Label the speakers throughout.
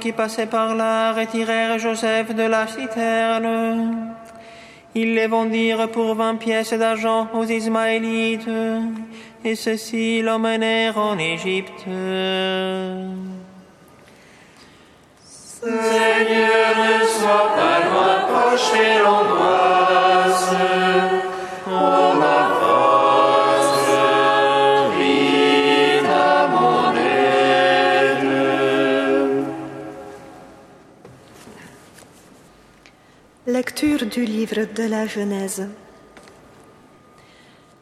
Speaker 1: Qui passaient par là retirèrent Joseph de la citerne. Ils les vendirent pour vingt pièces d'argent aux Ismaélites, et ceux-ci l'emmenèrent en Égypte.
Speaker 2: Seigneur,
Speaker 3: Lecture du livre de la Genèse.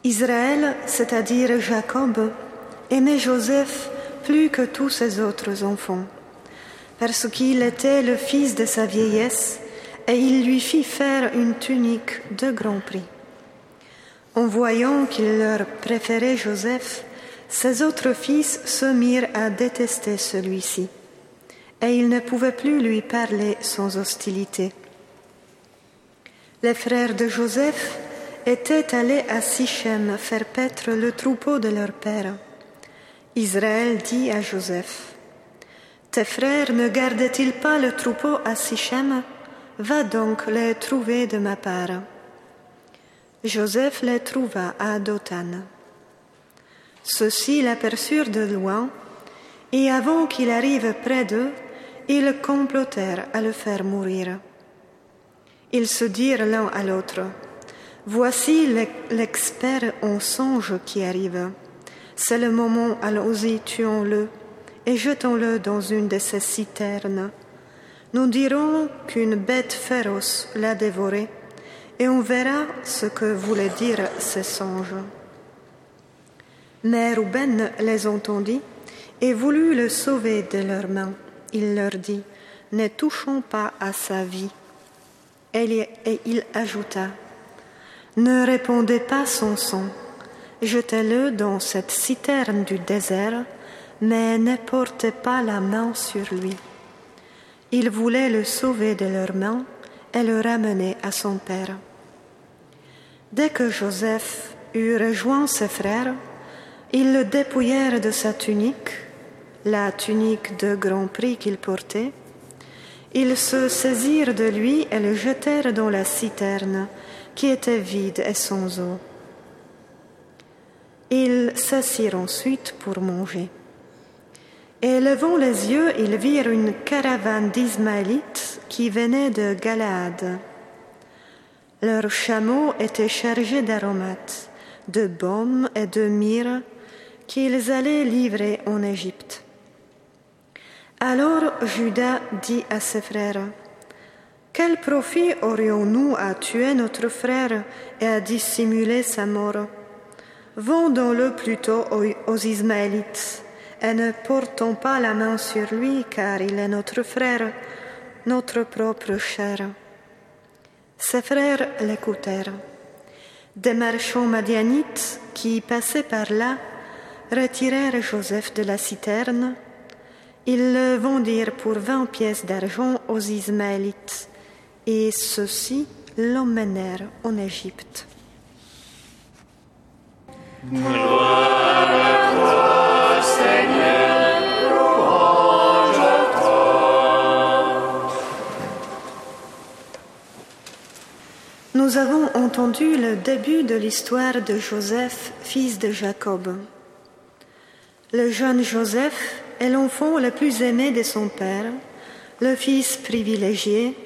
Speaker 3: Israël, c'est-à-dire Jacob, aimait Joseph plus que tous ses autres enfants, parce qu'il était le fils de sa vieillesse et il lui fit faire une tunique de grand prix. En voyant qu'il leur préférait Joseph, ses autres fils se mirent à détester celui-ci, et ils ne pouvaient plus lui parler sans hostilité. Les frères de Joseph étaient allés à Sichem faire paître le troupeau de leur père. Israël dit à Joseph, Tes frères ne gardaient-ils pas le troupeau à Sichem? Va donc les trouver de ma part. Joseph les trouva à Dothan. Ceux-ci l'aperçurent de loin, et avant qu'il arrive près d'eux, ils complotèrent à le faire mourir. Ils se dirent l'un à l'autre, Voici l'expert en songe qui arrive. C'est le moment, allons-y, tuons-le et jetons-le dans une de ces citernes. Nous dirons qu'une bête féroce l'a dévoré et on verra ce que voulaient dire ces songes. Mais Rouben les entendit et voulut le sauver de leurs mains. Il leur dit, Ne touchons pas à sa vie. Et il ajouta, Ne répondez pas son sang, jetez-le dans cette citerne du désert, mais ne portez pas la main sur lui. Ils voulaient le sauver de leurs mains et le ramener à son père. Dès que Joseph eut rejoint ses frères, ils le dépouillèrent de sa tunique, la tunique de grand prix qu'il portait, ils se saisirent de lui et le jetèrent dans la citerne, qui était vide et sans eau. Ils s'assirent ensuite pour manger. Et levant les yeux, ils virent une caravane d'Ismaélites qui venait de Galaad. Leurs chameaux étaient chargés d'aromates, de baumes et de myrrhe qu'ils allaient livrer en Égypte. Alors Judas dit à ses frères, Quel profit aurions-nous à tuer notre frère et à dissimuler sa mort? Vendons-le plutôt aux Ismaélites et ne portons pas la main sur lui car il est notre frère, notre propre chair. Ses frères l'écoutèrent. Des marchands madianites qui passaient par là retirèrent Joseph de la citerne ils le vendirent pour vingt pièces d'argent aux Ismaélites, et ceux-ci l'emmenèrent en Égypte. Nous avons entendu le début de l'histoire de Joseph, fils de Jacob. Le jeune Joseph est l'enfant le plus aimé de son père, le fils privilégié.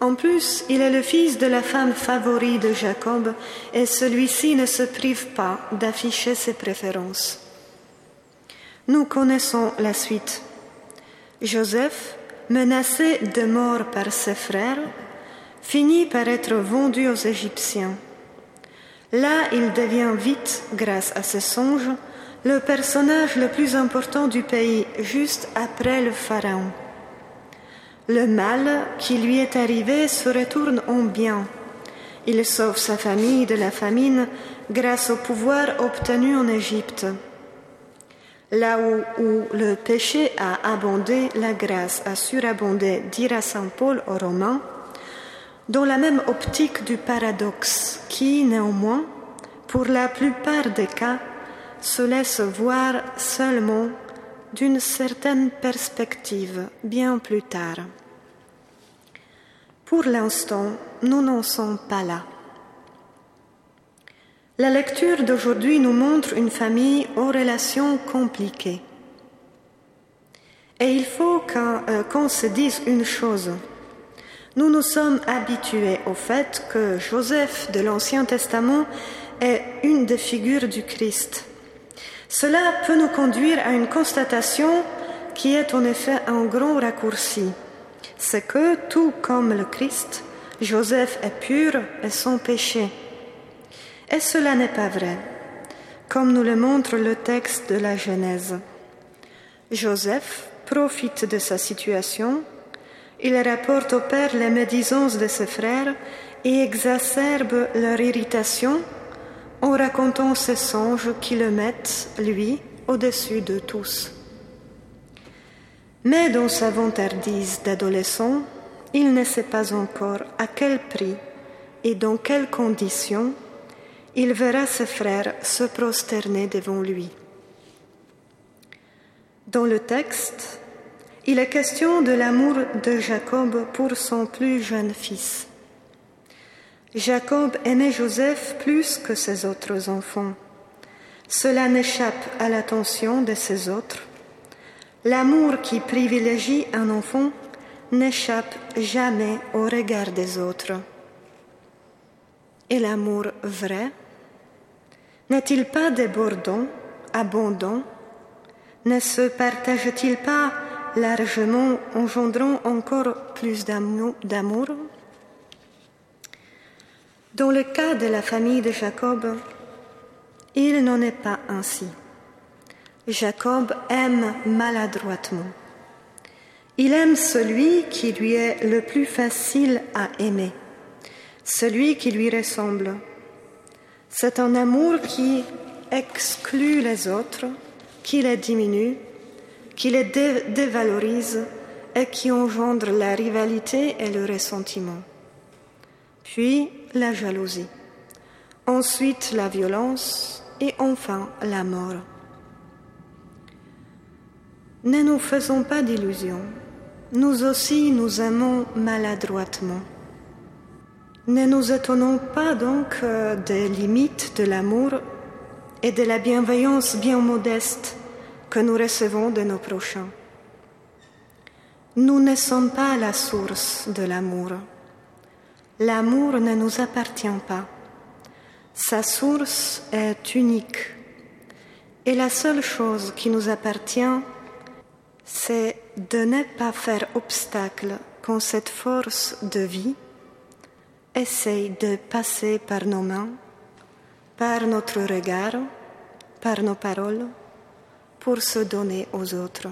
Speaker 3: En plus, il est le fils de la femme favorite de Jacob et celui-ci ne se prive pas d'afficher ses préférences. Nous connaissons la suite. Joseph, menacé de mort par ses frères, finit par être vendu aux Égyptiens. Là, il devient vite, grâce à ses songes, le personnage le plus important du pays, juste après le Pharaon. Le mal qui lui est arrivé se retourne en bien. Il sauve sa famille de la famine grâce au pouvoir obtenu en Égypte. Là où, le péché a abondé, la grâce a surabondé, dira Saint Paul aux Romains, dans la même optique du paradoxe qui, néanmoins, pour la plupart des cas, se laisse voir seulement d'une certaine perspective bien plus tard. Pour l'instant, nous n'en sommes pas là. La lecture d'aujourd'hui nous montre une famille aux relations compliquées. Et il faut euh, qu'on se dise une chose. Nous nous sommes habitués au fait que Joseph de l'Ancien Testament est une des figures du Christ. Cela peut nous conduire à une constatation qui est en effet un grand raccourci. C'est que, tout comme le Christ, Joseph est pur et sans péché. Et cela n'est pas vrai, comme nous le montre le texte de la Genèse. Joseph profite de sa situation il rapporte au Père les médisances de ses frères et exacerbe leur irritation en racontant ses songes qui le mettent, lui, au-dessus de tous. Mais dans sa vantardise d'adolescent, il ne sait pas encore à quel prix et dans quelles conditions il verra ses frères se prosterner devant lui. Dans le texte, il est question de l'amour de Jacob pour son plus jeune fils. Jacob aimait Joseph plus que ses autres enfants. Cela n'échappe à l'attention de ses autres. L'amour qui privilégie un enfant n'échappe jamais au regard des autres. Et l'amour vrai? N'est-il pas débordant, abondant? Ne se partage-t-il pas largement engendrant encore plus d'amour? Dans le cas de la famille de Jacob, il n'en est pas ainsi. Jacob aime maladroitement. Il aime celui qui lui est le plus facile à aimer, celui qui lui ressemble. C'est un amour qui exclut les autres, qui les diminue, qui les dévalorise et qui engendre la rivalité et le ressentiment. Puis la jalousie. Ensuite la violence et enfin la mort. Ne nous faisons pas d'illusions. Nous aussi nous aimons maladroitement. Ne nous étonnons pas donc euh, des limites de l'amour et de la bienveillance bien modeste que nous recevons de nos prochains. Nous ne sommes pas la source de l'amour. L'amour ne nous appartient pas. Sa source est unique. Et la seule chose qui nous appartient, c'est de ne pas faire obstacle quand cette force de vie essaye de passer par nos mains, par notre regard, par nos paroles, pour se donner aux autres.